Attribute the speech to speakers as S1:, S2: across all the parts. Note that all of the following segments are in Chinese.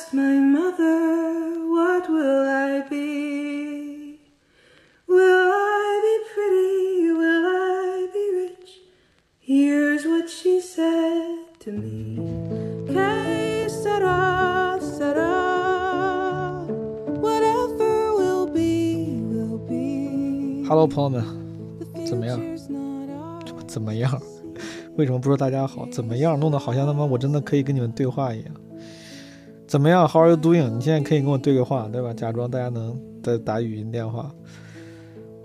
S1: lost my mother, what will I be? Will I be pretty? Will I be rich? Here's what she said to me. Que sera, sera. Whatever will be, will be.
S2: Hello，朋友们，
S1: The
S2: 怎么样？
S1: future's not ours.
S2: 怎么样？为什么不说大家好？怎么样？弄得好像他妈我真的可以跟你们对话一样。 怎么样？How are you doing？你现在可以跟我对个话，对吧？假装大家能在打语音电话。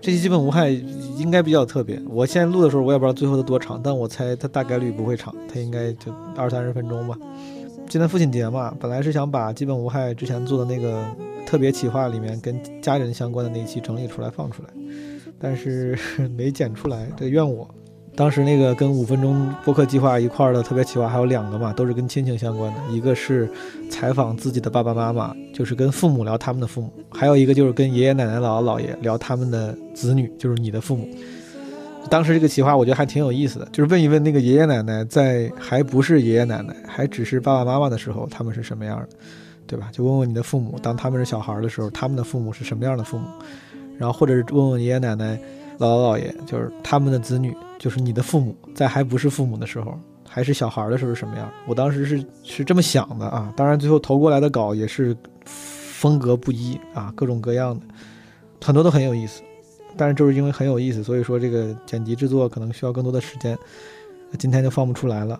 S2: 这期基本无害应该比较特别。我现在录的时候，我也不知道最后的多长，但我猜它大概率不会长，它应该就二三十分钟吧。今天父亲节嘛，本来是想把基本无害之前做的那个特别企划里面跟家人相关的那一期整理出来放出来，但是 没剪出来，这怨我。当时那个跟五分钟播客计划一块儿的特别企划还有两个嘛，都是跟亲情相关的，一个是采访自己的爸爸妈妈，就是跟父母聊他们的父母；还有一个就是跟爷爷奶奶、姥姥姥爷聊他们的子女，就是你的父母。当时这个企划我觉得还挺有意思的，就是问一问那个爷爷奶奶在还不是爷爷奶奶，还只是爸爸妈妈的时候，他们是什么样的，对吧？就问问你的父母，当他们是小孩的时候，他们的父母是什么样的父母，然后或者是问问爷爷奶奶。姥姥姥爷就是他们的子女，就是你的父母，在还不是父母的时候，还是小孩的时候是什么样？我当时是是这么想的啊。当然，最后投过来的稿也是风格不一啊，各种各样的，很多都很有意思。但是就是因为很有意思，所以说这个剪辑制作可能需要更多的时间，今天就放不出来了。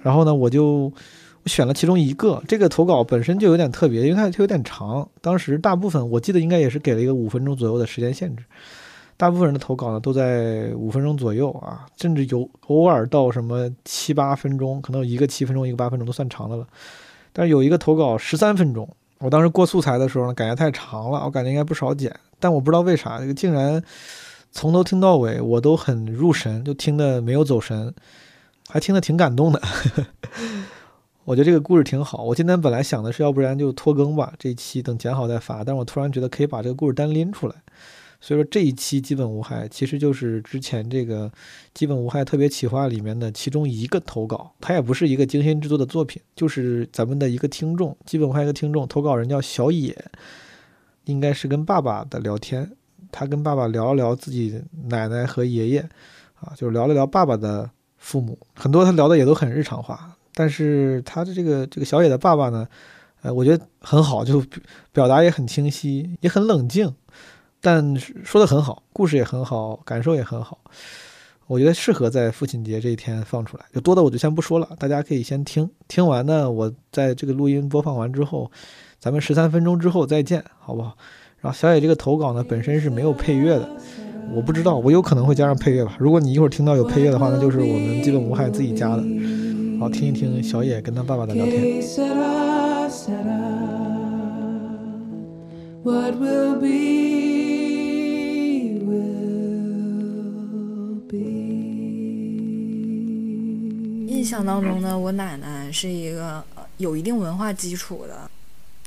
S2: 然后呢，我就我选了其中一个，这个投稿本身就有点特别，因为它它有点长。当时大部分我记得应该也是给了一个五分钟左右的时间限制。大部分人的投稿呢都在五分钟左右啊，甚至有偶尔到什么七八分钟，可能有一个七分钟，一个八分钟都算长的了。但是有一个投稿十三分钟，我当时过素材的时候呢，感觉太长了，我感觉应该不少剪，但我不知道为啥这个竟然从头听到尾我都很入神，就听得没有走神，还听得挺感动的。我觉得这个故事挺好。我今天本来想的是，要不然就拖更吧，这一期等剪好再发。但是我突然觉得可以把这个故事单拎出来。所以说这一期基本无害，其实就是之前这个基本无害特别企划里面的其中一个投稿，它也不是一个精心制作的作品，就是咱们的一个听众，基本无害一个听众投稿人叫小野，应该是跟爸爸的聊天，他跟爸爸聊了聊自己奶奶和爷爷，啊，就是聊了聊爸爸的父母，很多他聊的也都很日常化，但是他的这个这个小野的爸爸呢，呃，我觉得很好，就表达也很清晰，也很冷静。但说的很好，故事也很好，感受也很好，我觉得适合在父亲节这一天放出来。就多的我就先不说了，大家可以先听，听完呢，我在这个录音播放完之后，咱们十三分钟之后再见，好不好？然后小野这个投稿呢，本身是没有配乐的，我不知道，我有可能会加上配乐吧。如果你一会儿听到有配乐的话，那就是我们基本无害自己加的。好，听一听小野跟他爸爸的聊天。
S3: 象当中呢，我奶奶是一个呃有一定文化基础的。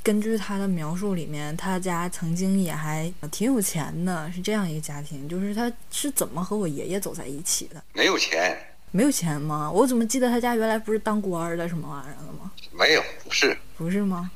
S3: 根据她的描述里面，她家曾经也还挺有钱的，是这样一个家庭。就是她是怎么和我爷爷走在一起的？
S4: 没有钱，
S3: 没有钱吗？我怎么记得她家原来不是当官的什么玩意儿的吗？
S4: 没有，不是，
S3: 不是吗？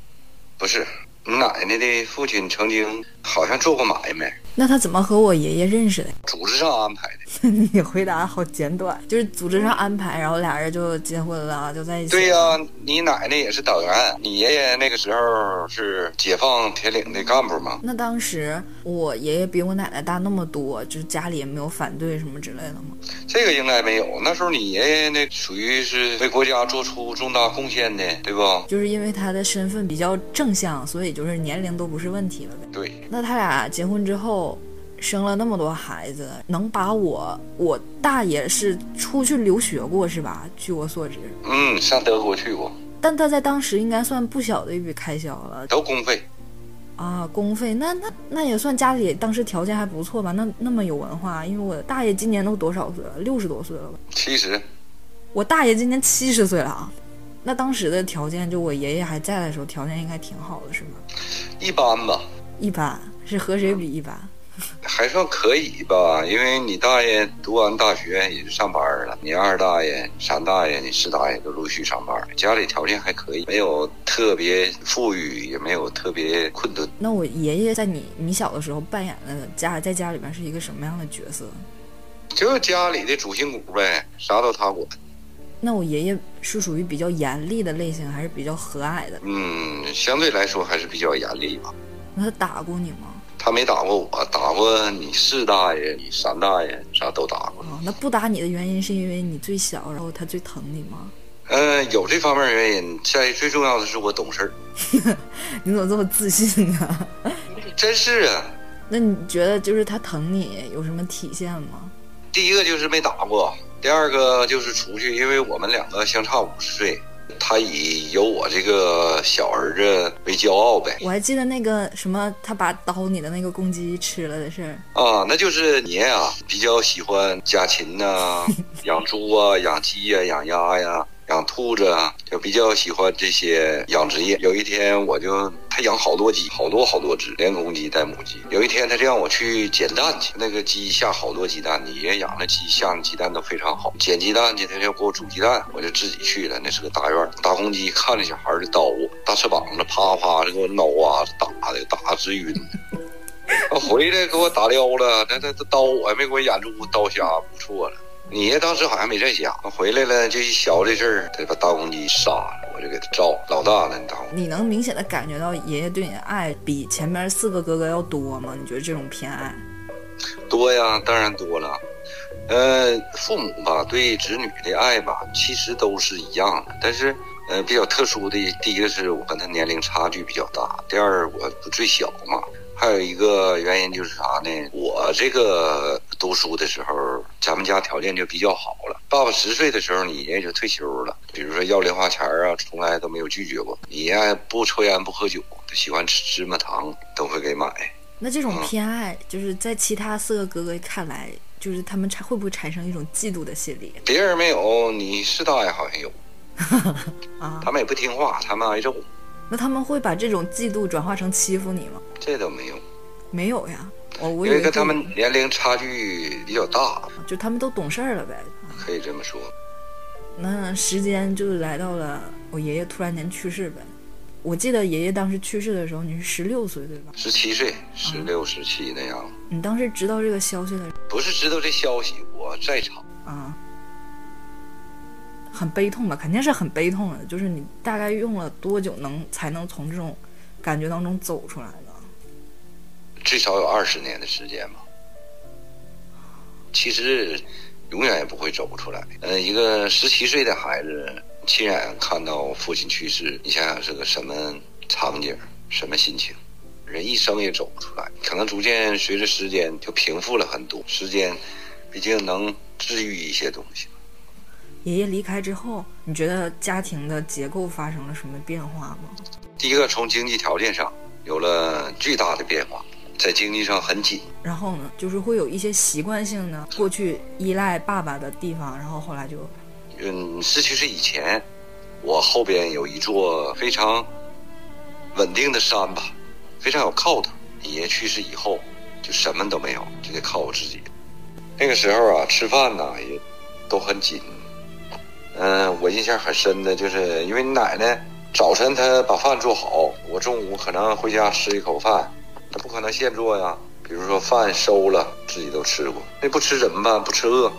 S4: 不是。你奶奶的父亲曾经好像做过买卖，
S3: 那他怎么和我爷爷认识的？
S4: 组织上安排的。
S3: 你回答好简短，就是组织上安排，然后俩人就结婚了，就在一起。
S4: 对呀、你奶奶也是党员，你爷爷那个时候是解放铁岭的干部嘛。
S3: 那当时我爷爷比我奶奶大那么多，就是家里也没有反对什么之类的吗？
S4: 这个应该没有。那时候你爷爷那属于是为国家做出重大贡献的，对不？
S3: 就是因为他的身份比较正向，所以就是年龄都不是问题了呗。
S4: 对，
S3: 那他俩结婚之后，生了那么多孩子，能把我我大爷是出去留学过是吧？据我所知，
S4: 嗯，上德国去过，
S3: 但他在当时应该算不小的一笔开销了
S4: 都公费。
S3: 啊，公费那那那也算家里当时条件还不错吧？那那么有文化，因为我大爷今年都多少岁了？六十多岁了吧？
S4: 七十
S3: 我大爷今年七十岁了啊。那当时的条件，就我爷爷还在的时候，条件应该挺好的，是吗？
S4: 一般吧，
S3: 一般是和谁比一般？
S4: 还算可以吧，因为你大爷读完大学也就上班了，你二大爷、三大爷、你四大爷都陆续上班，家里条件还可以，没有特别富裕，也没有特别困顿。
S3: 那我爷爷在你你小的时候扮演的家在家里边是一个什么样的角色？
S4: 就是家里的主心骨呗，啥都他管。
S3: 那我爷爷是属于比较严厉的类型，还是比较和蔼的？
S4: 嗯，相对来说还是比较严厉吧。
S3: 那他打过你吗？
S4: 他没打过我，打过你四大爷、你三大爷，啥都打过。
S3: 哦，那不打你的原因是因为你最小，然后他最疼你吗？
S4: 嗯、有这方面原因。在最重要的是我懂事儿，
S3: 你怎么这么自信啊？
S4: 真是啊。
S3: 那你觉得就是他疼你有什么体现吗？
S4: 第一个就是没打过，第二个就是出去，因为我们两个相差五十岁，他以有我这个小儿子为骄傲呗。
S3: 我还记得那个什么，他把刀你的那个公鸡吃了的事儿。
S4: 啊，那就是你啊，比较喜欢家禽呐、养猪啊、养鸡呀、养鸭呀、养兔子啊，就比较喜欢这些养殖业。有一天我就他养好多鸡，好多好多只，连公鸡带母鸡。有一天他就让我去捡蛋去，那个鸡下好多鸡蛋，你爷养的鸡下的鸡蛋都非常好。捡鸡蛋去，他就给我煮鸡蛋，我就自己去了。那是个大院儿，大公鸡看着小孩儿就叨我，大翅膀子啪啪的给我挠啊打的，打的直晕。我回来给我打撩了，那那这刀我还没给我眼珠子刀瞎，不错了。你爷当时好像没在家，回来了就一瞧这事儿，他把大公鸡杀了，我就给他照老大了，你当
S3: 你能明显的感觉到爷爷对你的爱比前面四个哥哥要多吗？你觉得这种偏爱？
S4: 多呀，当然多了。呃，父母吧对子女的爱吧，其实都是一样的，但是呃比较特殊的，第一个是我跟他年龄差距比较大，第二我不最小嘛。还有一个原因就是啥呢？我这个读书的时候，咱们家条件就比较好了。爸爸十岁的时候，你爷爷就退休了。比如说要零花钱啊，从来都没有拒绝过。你爷爷不抽烟不喝酒，喜欢吃芝麻糖，都会给买。
S3: 那这种偏爱，就是在其他四个哥哥看来，就是他们产会不会产生一种嫉妒的心理
S4: 别人没有，你是大爷好像有，
S3: 啊？
S4: 他们也不听话，他们挨揍。
S3: 那他们会把这种嫉妒转化成欺负你吗？
S4: 这倒没有，
S3: 没有呀，
S4: 因为跟他们年龄差距比较大，
S3: 就他们都懂事儿了呗。
S4: 可以这么说。
S3: 那时间就来到了我爷爷突然间去世呗。我记得爷爷当时去世的时候，你是十六岁对吧？
S4: 十七岁，十六、十七那样，
S3: 你当时知道这个消息的
S4: 不是知道这消息，我在场。
S3: 啊，很悲痛吧？肯定是很悲痛的。就是你大概用了多久能才能从这种感觉当中走出来呢？
S4: 最少有二十年的时间吧。其实永远也不会走不出来。呃，一个十七岁的孩子亲眼看到父亲去世，你想想是个什么场景，什么心情？人一生也走不出来，可能逐渐随着时间就平复了很多。时间毕竟能治愈一些东西。
S3: 爷爷离开之后，你觉得家庭的结构发生了什么变化吗？
S4: 第一个，从经济条件上有了巨大的变化，在经济上很紧。
S3: 然后呢，就是会有一些习惯性的过去依赖爸爸的地方，然后后来就
S4: 嗯，十七岁以前，我后边有一座非常稳定的山吧，非常有靠头。爷爷去世以后，就什么都没有，就得靠我自己。那个时候啊，吃饭呢也都很紧。嗯、我印象很深的就是，因为你奶奶早晨她把饭做好，我中午可能回家吃一口饭，那不可能现做呀。比如说饭收了，自己都吃过，那不吃怎么办？不吃饿。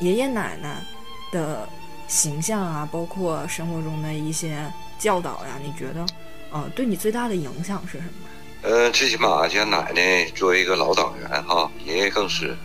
S3: 爷爷奶奶的形象啊，包括生活中的一些教导呀，你觉得，呃，对你最大的影响是什么？
S4: 呃，最起码像奶奶作为一个老党员哈，爷爷更是，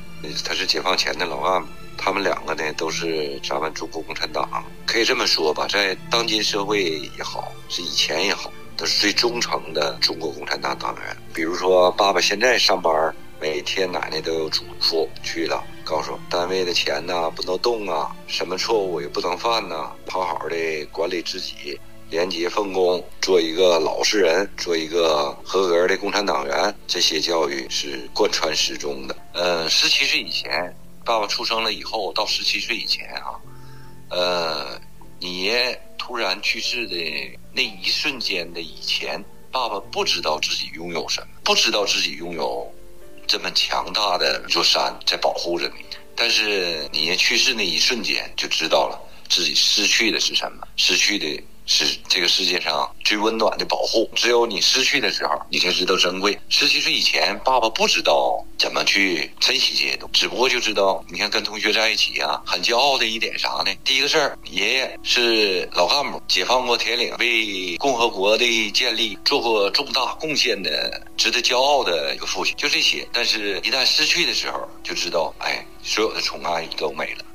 S4: 他是解放前的老干部，他们两个呢都是咱们中国共产党，可以这么说吧，在当今社会也好，是以前也好，都是最忠诚的中国共产党党员。比如说，爸爸现在上班，每天奶奶都有嘱咐去了，告诉单位的钱呢不能动啊，什么错误也不能犯呐，好好的管理自己。廉洁奉公，做一个老实人，做一个合格的共产党员，这些教育是贯穿始终的。呃，十七岁以前，爸爸出生了以后，到十七岁以前啊，呃，你爷突然去世的那一瞬间的以前，爸爸不知道自己拥有什么，不知道自己拥有这么强大的一座山在保护着你。但是你去世那一瞬间，就知道了自己失去的是什么，失去的是这个世界上最温暖的保护。只有你失去的时候，你才知道珍贵。十七岁以前，爸爸不知道怎么去珍惜这些东西，只不过就知道，你看跟同学在一起啊，很骄傲的一点啥呢？第一个事儿，爷爷是老干部，解放过铁岭，为共和国的建立做过重大贡献的，值得骄傲的一个父亲，就这些。但是，一旦失去的时候，就知道，哎，所有的宠爱都没了。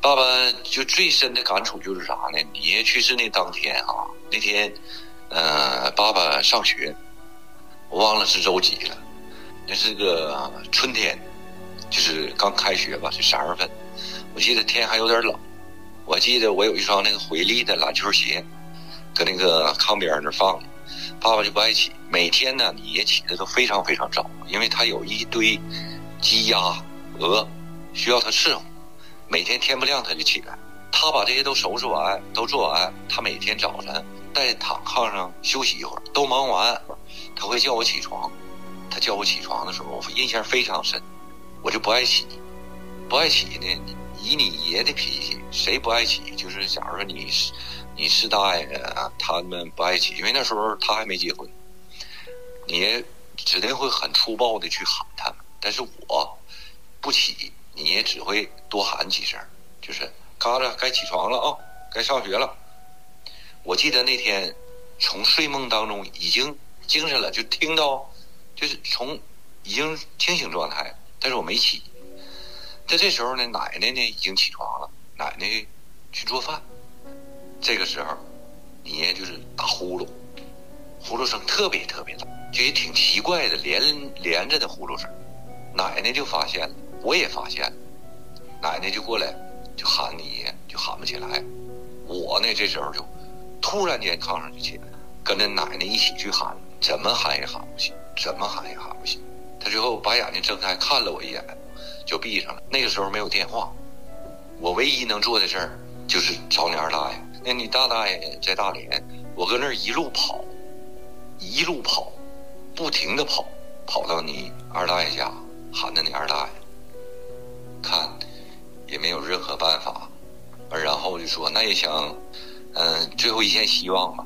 S4: 爸爸就最深的感触就是啥呢？爷爷去世那当天啊，那天，呃，爸爸上学，我忘了是周几了，那是个春天，就是刚开学吧，就三月份。我记得天还有点冷，我记得我有一双那个回力的篮球鞋，搁那个炕边那放着。爸爸就不爱起，每天呢，你爷起的都非常非常早，因为他有一堆鸡鸭鹅需要他伺候。每天天不亮他就起来，他把这些都收拾完，都做完。他每天早晨在躺炕上休息一会儿，都忙完，他会叫我起床。他叫我起床的时候，我印象非常深，我就不爱起。不爱起呢，以你爷的脾气，谁不爱起？就是假如说你是你是大爷啊，他们不爱起，因为那时候他还没结婚，你指定会很粗暴的去喊他们。但是我不起。你也只会多喊几声，就是嘎子该起床了啊，该上学了。我记得那天从睡梦当中已经精神了，就听到就是从已经清醒状态，但是我没起。在这时候呢，奶奶呢已经起床了，奶奶去做饭。这个时候，你爷就是打呼噜，呼噜声特别特别大，就也挺奇怪的，连连着的呼噜声。奶奶就发现了。我也发现，奶奶就过来，就喊你，就喊不起来。我呢，这时候就突然间炕上就起来，跟着奶奶一起去喊，怎么喊也喊不醒，怎么喊也喊不醒。他最后把眼睛睁开，看了我一眼，就闭上了。那个时候没有电话，我唯一能做的事儿就是找你二大爷。那你大大爷在大连，我搁那儿一路跑，一路跑，不停的跑，跑到你二大爷家，喊着你二大爷。看，也没有任何办法，然后就说那也想，嗯，最后一线希望吧，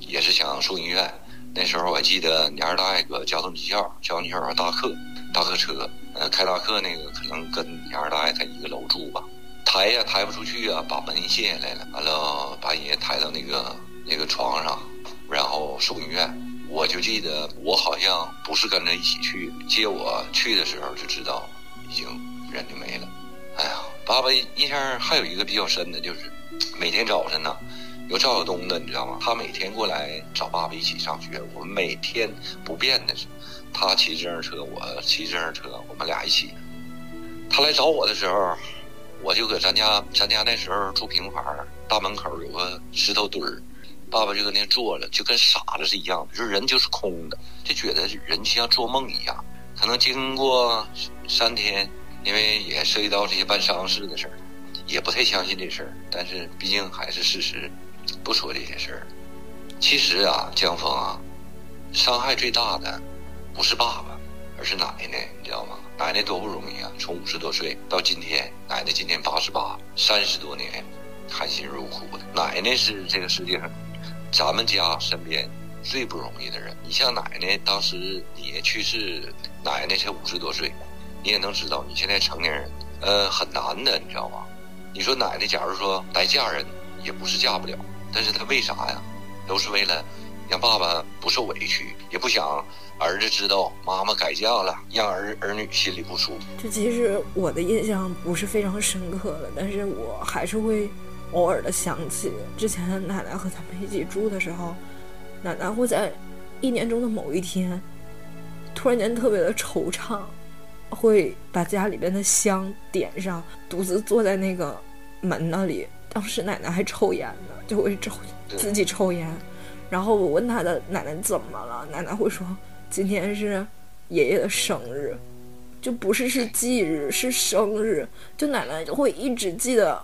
S4: 也是想送医院。那时候我记得你二大爷搁交通技校，交通技校大客，大客车，嗯，开大客那个可能跟你二大爷在一个楼住吧，抬呀抬不出去啊，把门卸下来了，完了把人抬到那个那个床上，然后送医院。我就记得我好像不是跟着一起去，接我去的时候就知道已经。人就没了，哎呀，爸爸印象还有一个比较深的，就是每天早晨呢，有赵晓东的，你知道吗？他每天过来找爸爸一起上学。我们每天不变的是，他骑自行车，我骑自行车，我们俩一起。他来找我的时候，我就搁咱家，咱家那时候住平房，大门口有个石头墩儿，爸爸就搁那坐着，就跟傻子是一样的，就是人就是空的，就觉得人就像做梦一样。可能经过三天。因为也涉及到这些办丧事的事儿，也不太相信这事儿，但是毕竟还是事实，不说这些事儿。其实啊，江峰啊，伤害最大的不是爸爸，而是奶奶，你知道吗？奶奶多不容易啊，从五十多岁到今天，奶奶今年八十八，三十多年含辛茹苦的。奶奶是这个世界上咱们家身边最不容易的人。你像奶奶当时爷去世，奶奶才五十多岁。你也能知道，你现在成年人，呃，很难的，你知道吧？你说奶奶，假如说来嫁人，也不是嫁不了，但是她为啥呀？都是为了让爸爸不受委屈，也不想儿子知道妈妈改嫁了，让儿儿女心里不舒服。
S3: 这其实我的印象不是非常深刻的，但是我还是会偶尔的想起之前奶奶和咱们一起住的时候，奶奶会在一年中的某一天，突然间特别的惆怅。会把家里边的香点上，独自坐在那个门那里。当时奶奶还抽烟呢，就会抽自己抽烟。然后我问她的奶奶怎么了，奶奶会说今天是爷爷的生日，就不是是忌日，是生日。就奶奶就会一直记得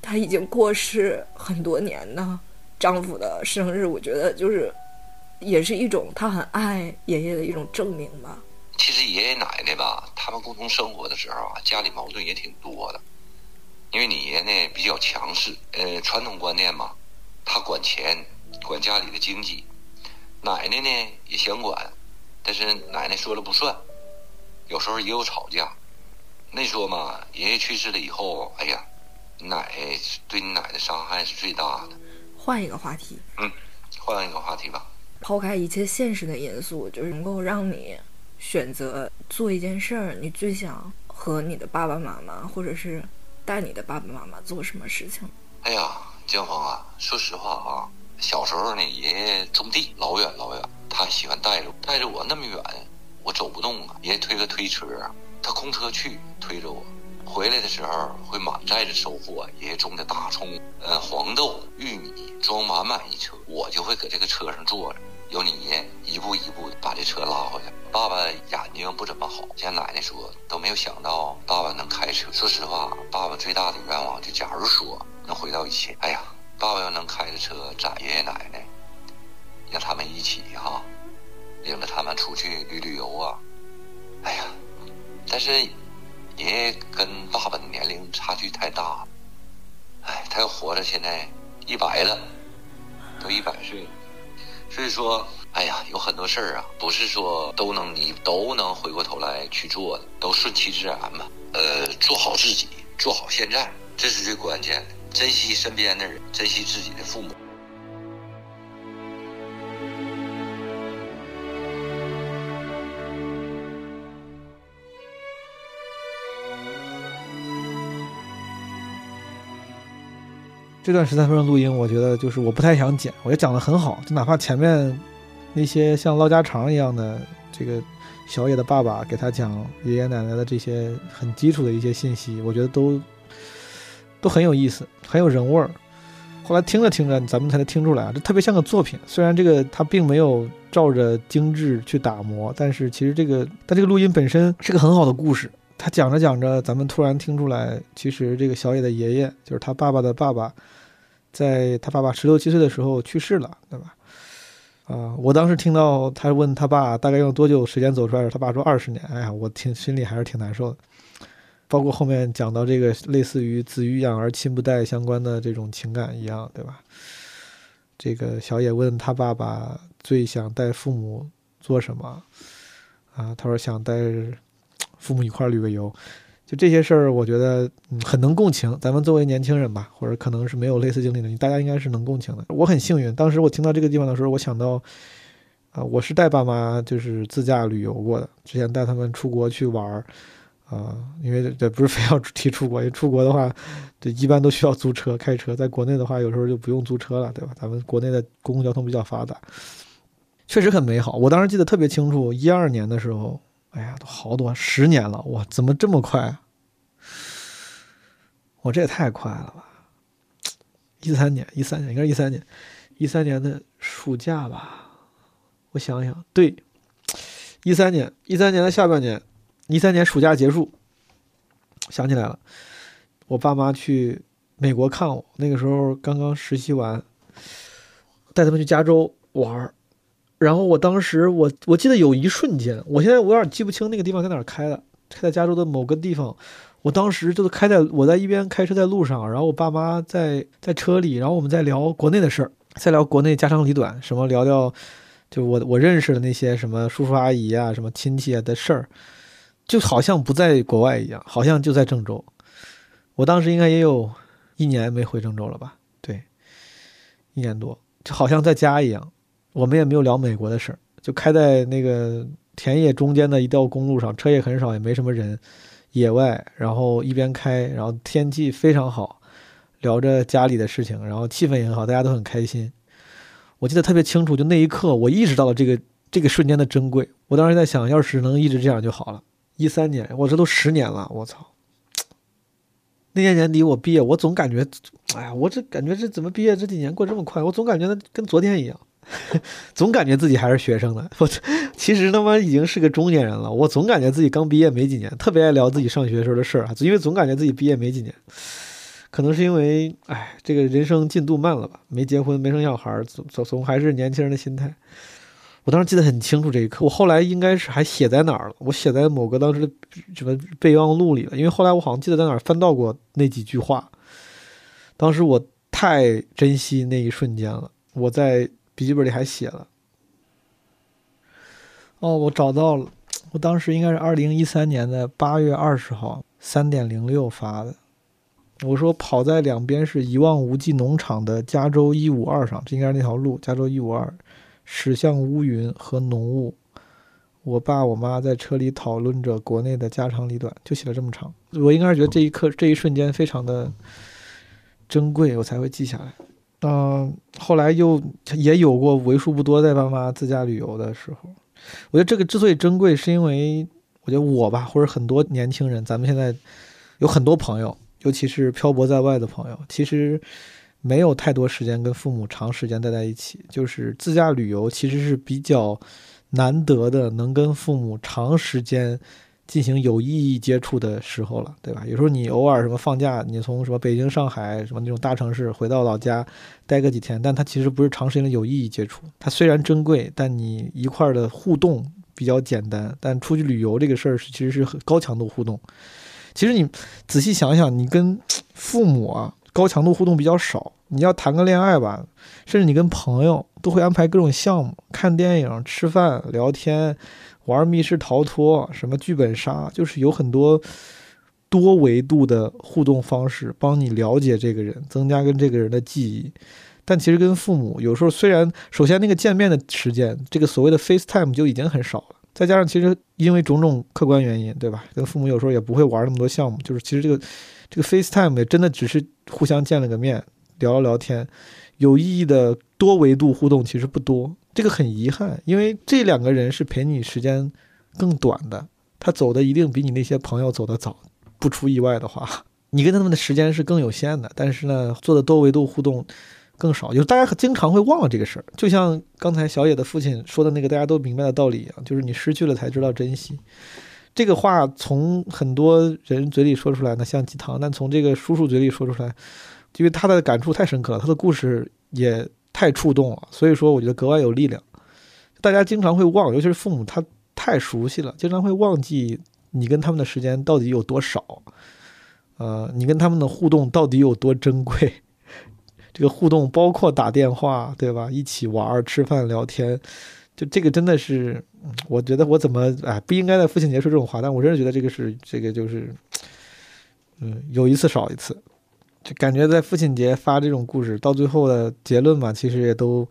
S3: 她已经过世很多年的丈夫的生日。我觉得就是也是一种她很爱爷爷的一种证明吧。
S4: 其实爷爷奶奶吧，他们共同生活的时候啊，家里矛盾也挺多的。因为你爷呢比较强势，呃，传统观念嘛，他管钱，管家里的经济。奶奶呢也想管，但是奶奶说了不算，有时候也有吵架。那说嘛，爷爷去世了以后，哎呀，奶对你奶奶伤害是最大的。
S3: 换一个话题，
S4: 嗯，换一个话题吧。
S3: 抛开一切现实的因素，就是能够让你选择做一件事儿，你最想和你的爸爸妈妈，或者是带你的爸爸妈妈做什么事情？
S4: 哎呀，江峰啊，说实话啊，小时候呢，爷爷种地老远老远，他喜欢带着带着我那么远，我走不动啊。爷爷推个推车，他空车去推着我，回来的时候会满载着收获，爷爷种的大葱、呃黄豆、玉米，装满满一车，我就会搁这个车上坐着。有你爷一步一步把这车拉回来。爸爸眼睛不怎么好，像奶奶说都没有想到爸爸能开车。说实话，爸爸最大的愿望就假如说能回到以前，哎呀，爸爸要能开着车载爷爷奶奶，让他们一起哈，领着他们出去旅旅游啊。哎呀，但是爷爷跟爸爸的年龄差距太大了，哎，他要活着现在一百了，都一百岁了。所以说，哎呀，有很多事儿啊，不是说都能你都能回过头来去做的，都顺其自然吧。呃，做好自己，做好现在，这是最关键的。珍惜身边的人，珍惜自己的父母。
S2: 这段十三分钟录音，我觉得就是我不太想剪，我觉得讲的很好，就哪怕前面那些像唠家常一样的这个小野的爸爸给他讲爷爷奶奶的这些很基础的一些信息，我觉得都都很有意思，很有人味儿。后来听着听着，咱们才能听出来啊，这特别像个作品。虽然这个它并没有照着精致去打磨，但是其实这个他这个录音本身是个很好的故事。他讲着讲着，咱们突然听出来，其实这个小野的爷爷就是他爸爸的爸爸。在他爸爸十六七岁的时候去世了，对吧？啊，我当时听到他问他爸大概用多久时间走出来，他爸说二十年。哎呀，我听心里还是挺难受的。包括后面讲到这个类似于子欲养而亲不待相关的这种情感一样，对吧？这个小野问他爸爸最想带父母做什么？啊，他说想带父母一块儿旅个游。就这些事儿，我觉得嗯很能共情。咱们作为年轻人吧，或者可能是没有类似经历的，你大家应该是能共情的。我很幸运，当时我听到这个地方的时候，我想到，啊，我是带爸妈就是自驾旅游过的，之前带他们出国去玩儿，啊，因为这不是非要提出国，因为出国的话，这一般都需要租车开车，在国内的话，有时候就不用租车了，对吧？咱们国内的公共交通比较发达，确实很美好。我当时记得特别清楚，一二年的时候。哎呀，都好多十年了，哇，怎么这么快？我这也太快了吧！一三年，一三年应该是一三年，一三年的暑假吧？我想想，对，一三年，一三年的下半年，一三年暑假结束，想起来了，我爸妈去美国看我，那个时候刚刚实习完，带他们去加州玩儿。然后我当时我我记得有一瞬间，我现在我有点记不清那个地方在哪儿开的，开在加州的某个地方。我当时就是开在我在一边开车在路上，然后我爸妈在在车里，然后我们在聊国内的事儿，在聊国内家长里短，什么聊聊就我我认识的那些什么叔叔阿姨啊，什么亲戚啊的事儿，就好像不在国外一样，好像就在郑州。我当时应该也有一年没回郑州了吧？对，一年多，就好像在家一样。我们也没有聊美国的事儿，就开在那个田野中间的一条公路上，车也很少，也没什么人，野外，然后一边开，然后天气非常好，聊着家里的事情，然后气氛也很好，大家都很开心。我记得特别清楚，就那一刻，我意识到了这个这个瞬间的珍贵。我当时在想，要是能一直这样就好了。一三年，我这都十年了，我操！那年年底我毕业，我总感觉，哎呀，我这感觉这怎么毕业这几年过这么快？我总感觉跟昨天一样。总感觉自己还是学生呢，我其实他妈已经是个中年人了。我总感觉自己刚毕业没几年，特别爱聊自己上学时候的事儿，因为总感觉自己毕业没几年，可能是因为哎，这个人生进度慢了吧，没结婚，没生小孩，总总总还是年轻人的心态。我当时记得很清楚这一刻，我后来应该是还写在哪儿了，我写在某个当时的什么备忘录里了，因为后来我好像记得在哪儿翻到过那几句话。当时我太珍惜那一瞬间了，我在笔记本里还写了。哦，我找到了，我当时应该是二零一三年的八月二十号三点零六发的。我说跑在两边是一望无际农场的加州一五二上，这应该是那条路，加州一五二。驶向乌云和浓雾，我爸我妈在车里讨论着国内的家长里短，就写了这么长。我应该是觉得这一刻、这一瞬间非常的珍贵，我才会记下来。嗯，后来又也有过为数不多在爸妈自驾旅游的时候。我觉得这个之所以珍贵，是因为我觉得我吧，或者很多年轻人，咱们现在有很多朋友，尤其是漂泊在外的朋友，其实。没有太多时间跟父母长时间待在一起，就是自驾旅游其实是比较难得的，能跟父母长时间进行有意义接触的时候了，对吧？有时候你偶尔什么放假，你从什么北京、上海什么那种大城市回到老家待个几天，但它其实不是长时间的有意义接触。它虽然珍贵，但你一块儿的互动比较简单。但出去旅游这个事儿是其实是很高强度互动。其实你仔细想想，你跟父母啊。高强度互动比较少，你要谈个恋爱吧，甚至你跟朋友都会安排各种项目，看电影、吃饭、聊天、玩密室逃脱、什么剧本杀，就是有很多多维度的互动方式，帮你了解这个人，增加跟这个人的记忆。但其实跟父母有时候，虽然首先那个见面的时间，这个所谓的 FaceTime 就已经很少了，再加上其实因为种种客观原因，对吧？跟父母有时候也不会玩那么多项目，就是其实这个。这个 FaceTime 也真的只是互相见了个面，聊了聊天，有意义的多维度互动其实不多。这个很遗憾，因为这两个人是陪你时间更短的，他走的一定比你那些朋友走得早。不出意外的话，你跟他们的时间是更有限的，但是呢，做的多维度互动更少。就是大家经常会忘了这个事儿，就像刚才小野的父亲说的那个大家都明白的道理一样，就是你失去了才知道珍惜。这个话从很多人嘴里说出来呢，像鸡汤；但从这个叔叔嘴里说出来，因为他的感触太深刻了，他的故事也太触动了，所以说我觉得格外有力量。大家经常会忘，尤其是父母，他太熟悉了，经常会忘记你跟他们的时间到底有多少，呃，你跟他们的互动到底有多珍贵。这个互动包括打电话，对吧？一起玩、吃饭、聊天。就这个真的是，我觉得我怎么哎不应该在父亲节说这种话，但我真是觉得这个是这个就是，嗯，有一次少一次，就感觉在父亲节发这种故事，到最后的结论嘛，其实也都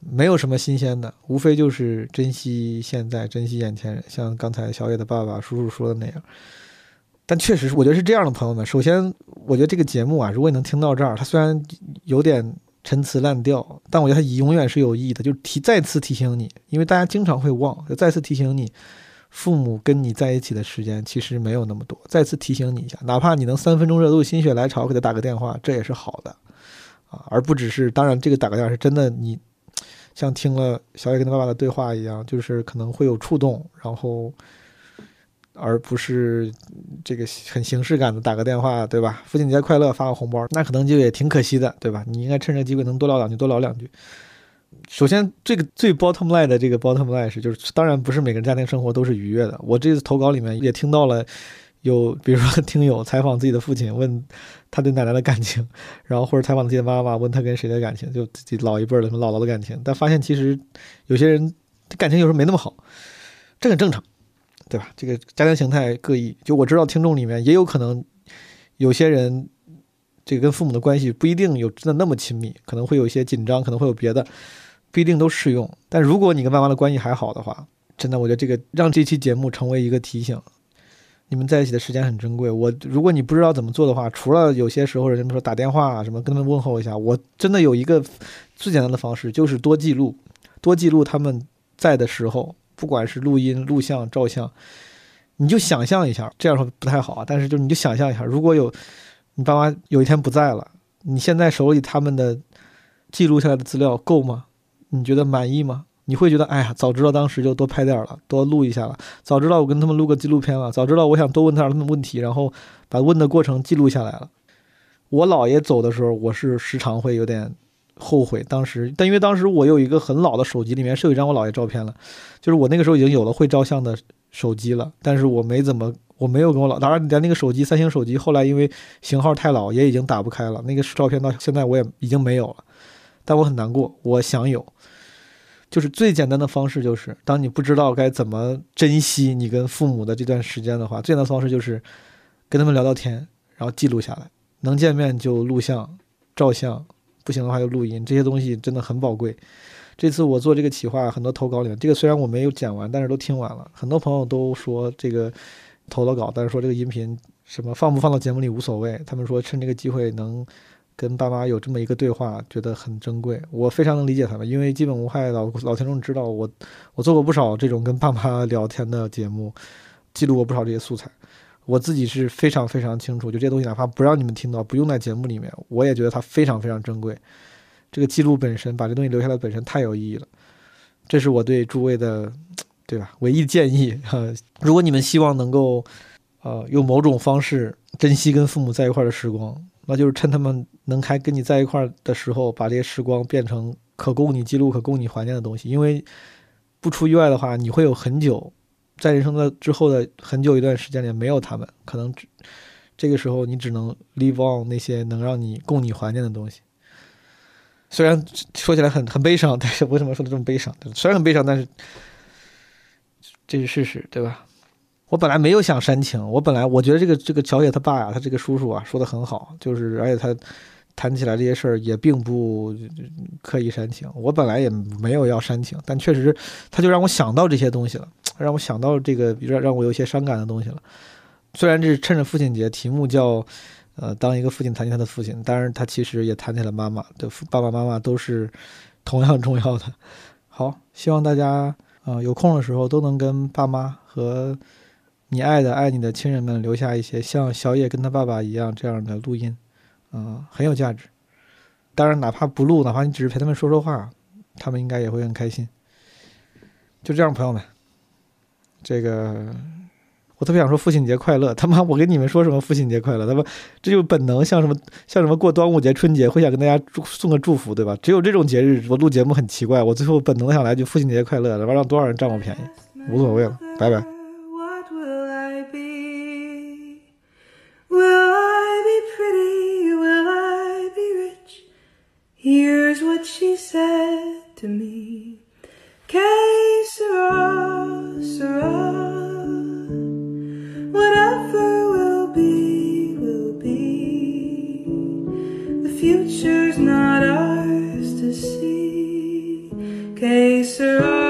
S2: 没有什么新鲜的，无非就是珍惜现在，珍惜眼前人，像刚才小野的爸爸叔叔说的那样。但确实是，我觉得是这样的，朋友们。首先，我觉得这个节目啊，如果你能听到这儿，它虽然有点。陈词滥调，但我觉得它永远是有意义的，就是提再次提醒你，因为大家经常会忘，就再次提醒你，父母跟你在一起的时间其实没有那么多，再次提醒你一下，哪怕你能三分钟热度、心血来潮给他打个电话，这也是好的，啊，而不只是，当然这个打个电话是真的，你像听了小野跟他爸爸的对话一样，就是可能会有触动，然后。而不是这个很形式感的打个电话，对吧？父亲节快乐，发个红包，那可能就也挺可惜的，对吧？你应该趁这机会能多聊两句，多聊两句。首先，这个最 bottom line 的这个 bottom line 是，就是当然不是每个人家庭生活都是愉悦的。我这次投稿里面也听到了，有比如说 听友采访自己的父亲，问他对奶奶的感情，然后或者采访自己的妈妈，问他跟谁的感情，就自己老一辈的什么姥姥的感情，但发现其实有些人感情有时候没那么好，这很正常。对吧？这个家庭形态各异，就我知道听众里面也有可能有些人，这个跟父母的关系不一定有真的那么亲密，可能会有一些紧张，可能会有别的，不一定都适用。但如果你跟爸妈的关系还好的话，真的，我觉得这个让这期节目成为一个提醒，你们在一起的时间很珍贵。我如果你不知道怎么做的话，除了有些时候人们说打电话啊什么跟他们问候一下，我真的有一个最简单的方式，就是多记录，多记录他们在的时候。不管是录音、录像、照相，你就想象一下，这样说不太好啊。但是就你就想象一下，如果有你爸妈有一天不在了，你现在手里他们的记录下来的资料够吗？你觉得满意吗？你会觉得，哎呀，早知道当时就多拍点了，多录一下了。早知道我跟他们录个纪录片了。早知道我想多问他们问题，然后把问的过程记录下来了。我姥爷走的时候，我是时常会有点后悔当时，但因为当时我有一个很老的手机，里面是有一张我姥爷照片了，就是我那个时候已经有了会照相的手机了，但是我没怎么，我没有跟我老，当然连那个手机三星手机后来因为型号太老，也已经打不开了，那个照片到现在我也已经没有了，但我很难过，我想有。就是最简单的方式，就是当你不知道该怎么珍惜你跟父母的这段时间的话，最简单的方式就是跟他们聊聊天，然后记录下来，能见面就录像、照相，不行的话就录音，这些东西真的很宝贵。这次我做这个企划，很多投稿里面，这个虽然我没有剪完，但是都听完了，很多朋友都说这个投了稿，但是说这个音频什么放不放到节目里无所谓，他们说趁这个机会能。跟爸妈有这么一个对话，觉得很珍贵。我非常能理解他们，因为基本无害老老听众知道我，我做过不少这种跟爸妈 聊天的节目，记录过不少这些素材。我自己是非常非常清楚，就这些东西哪怕不让你们听到，不用在节目里面，我也觉得它非常非常珍贵。这个记录本身，把这东西留下来本身太有意义了。这是我对诸位的，对吧？唯一建议哈，如果你们希望能够，呃，用某种方式珍惜跟父母在一块的时光。那就是趁他们能还跟你在一块儿的时候，把这些时光变成可供你记录、可供你怀念的东西。因为不出意外的话，你会有很久，在人生的之后的很久一段时间里没有他们，可能这个时候你只能 live on 那些能让你供你怀念的东西。虽然说起来很很悲伤，但是为什么说的这么悲伤？虽然很悲伤，但是这是事实，对吧？我本来没有想煽情，我本来我觉得这个这个乔野他爸呀，他这个叔叔啊说的很好，就是而且他谈起来这些事儿也并不刻意煽情。我本来也没有要煽情，但确实他就让我想到这些东西了，让我想到这个让让我有些伤感的东西了。虽然这是趁着父亲节，题目叫呃当一个父亲谈起他的父亲，当然他其实也谈起了妈妈对爸爸妈妈都是同样重要的。好，希望大家啊有空的时候都能跟爸妈和。你爱的爱你的亲人们留下一些像小野跟他爸爸一样这样的录音，嗯，很有价值。当然，哪怕不录，哪怕你只是陪他们说说话，他们应该也会很开心。就这样，朋友们，这个我特别想说父亲节快乐。他妈，我跟你们说什么父亲节快乐？他妈，这就本能，像什么像什么过端午节、春节会想跟大家祝送个祝福，对吧？只有这种节日，我录节目很奇怪，我最后本能想来句父亲节快乐，他妈让多少人占我便宜，无所谓了，拜拜。
S1: Here's what she said to me. Que sera. Whatever will be, will be. The future's not ours to see. Que.